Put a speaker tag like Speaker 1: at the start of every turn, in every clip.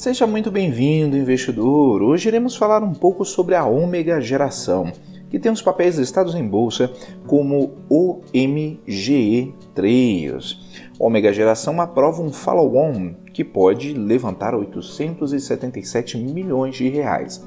Speaker 1: Seja muito bem-vindo, investidor. Hoje iremos falar um pouco sobre a Ômega Geração, que tem os papéis listados em bolsa como OMGE3. Ômega Geração aprova um follow-on que pode levantar 877 milhões de reais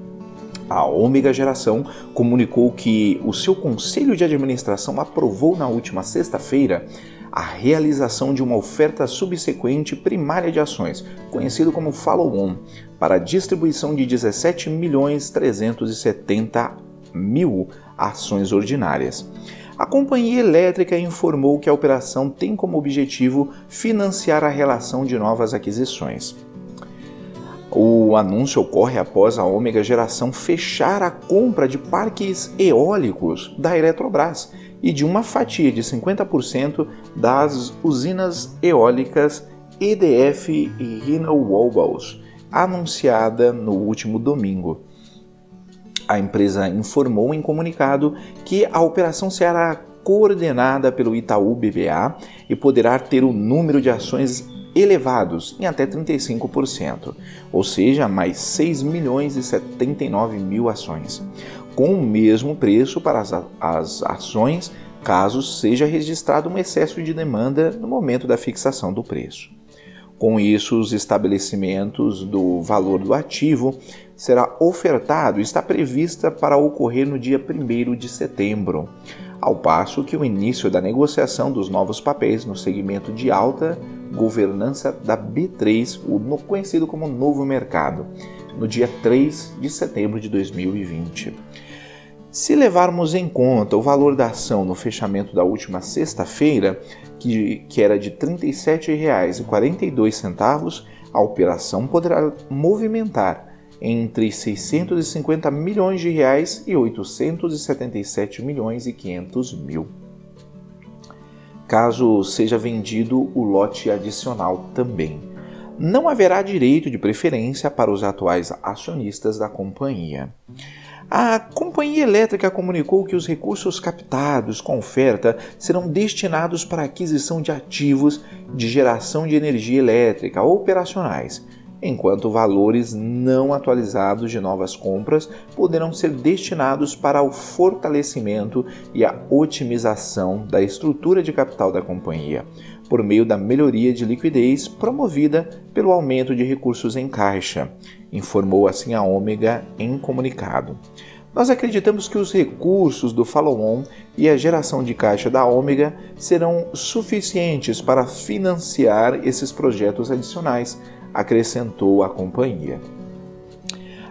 Speaker 1: a Ômega Geração comunicou que o seu conselho de administração aprovou na última sexta-feira a realização de uma oferta subsequente primária de ações, conhecido como follow-on, para distribuição de 17 milhões 370 mil ações ordinárias. A companhia elétrica informou que a operação tem como objetivo financiar a relação de novas aquisições. O anúncio ocorre após a Ômega Geração fechar a compra de parques eólicos da Eletrobras e de uma fatia de 50% das usinas eólicas EDF e Renewables, anunciada no último domingo. A empresa informou em comunicado que a operação será coordenada pelo Itaú BBA e poderá ter o número de ações elevados em até 35%, ou seja, mais 6 milhões e 79 mil ações, com o mesmo preço para as, as ações caso seja registrado um excesso de demanda no momento da fixação do preço. Com isso, os estabelecimentos do valor do ativo será ofertado e está prevista para ocorrer no dia 1 de setembro, ao passo que o início da negociação dos novos papéis no segmento de alta governança da B3, o conhecido como Novo Mercado, no dia 3 de setembro de 2020. Se levarmos em conta o valor da ação no fechamento da última sexta-feira, que, que era de R$ 37,42, a operação poderá movimentar entre 650 milhões de reais e 877 milhões e 500 mil caso seja vendido o lote adicional também. Não haverá direito de preferência para os atuais acionistas da companhia. A companhia elétrica comunicou que os recursos captados com oferta serão destinados para aquisição de ativos de geração de energia elétrica operacionais enquanto valores não atualizados de novas compras poderão ser destinados para o fortalecimento e a otimização da estrutura de capital da companhia, por meio da melhoria de liquidez promovida pelo aumento de recursos em caixa, informou assim a Ômega em comunicado. Nós acreditamos que os recursos do follow-on e a geração de caixa da Ômega serão suficientes para financiar esses projetos adicionais, acrescentou a companhia.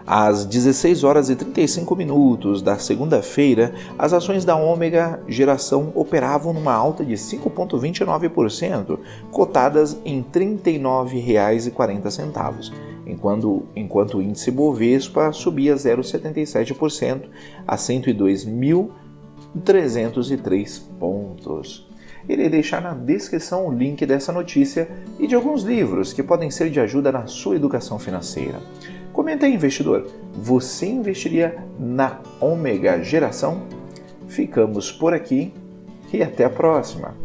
Speaker 1: Às 16 horas e 35 minutos da segunda-feira, as ações da Ômega Geração operavam numa alta de 5,29%, cotadas em R$ 39,40, enquanto, enquanto o índice Bovespa subia 0,77% a 102.303 pontos irei deixar na descrição o link dessa notícia e de alguns livros que podem ser de ajuda na sua educação financeira. Comenta aí, investidor, você investiria na Ômega Geração? Ficamos por aqui e até a próxima!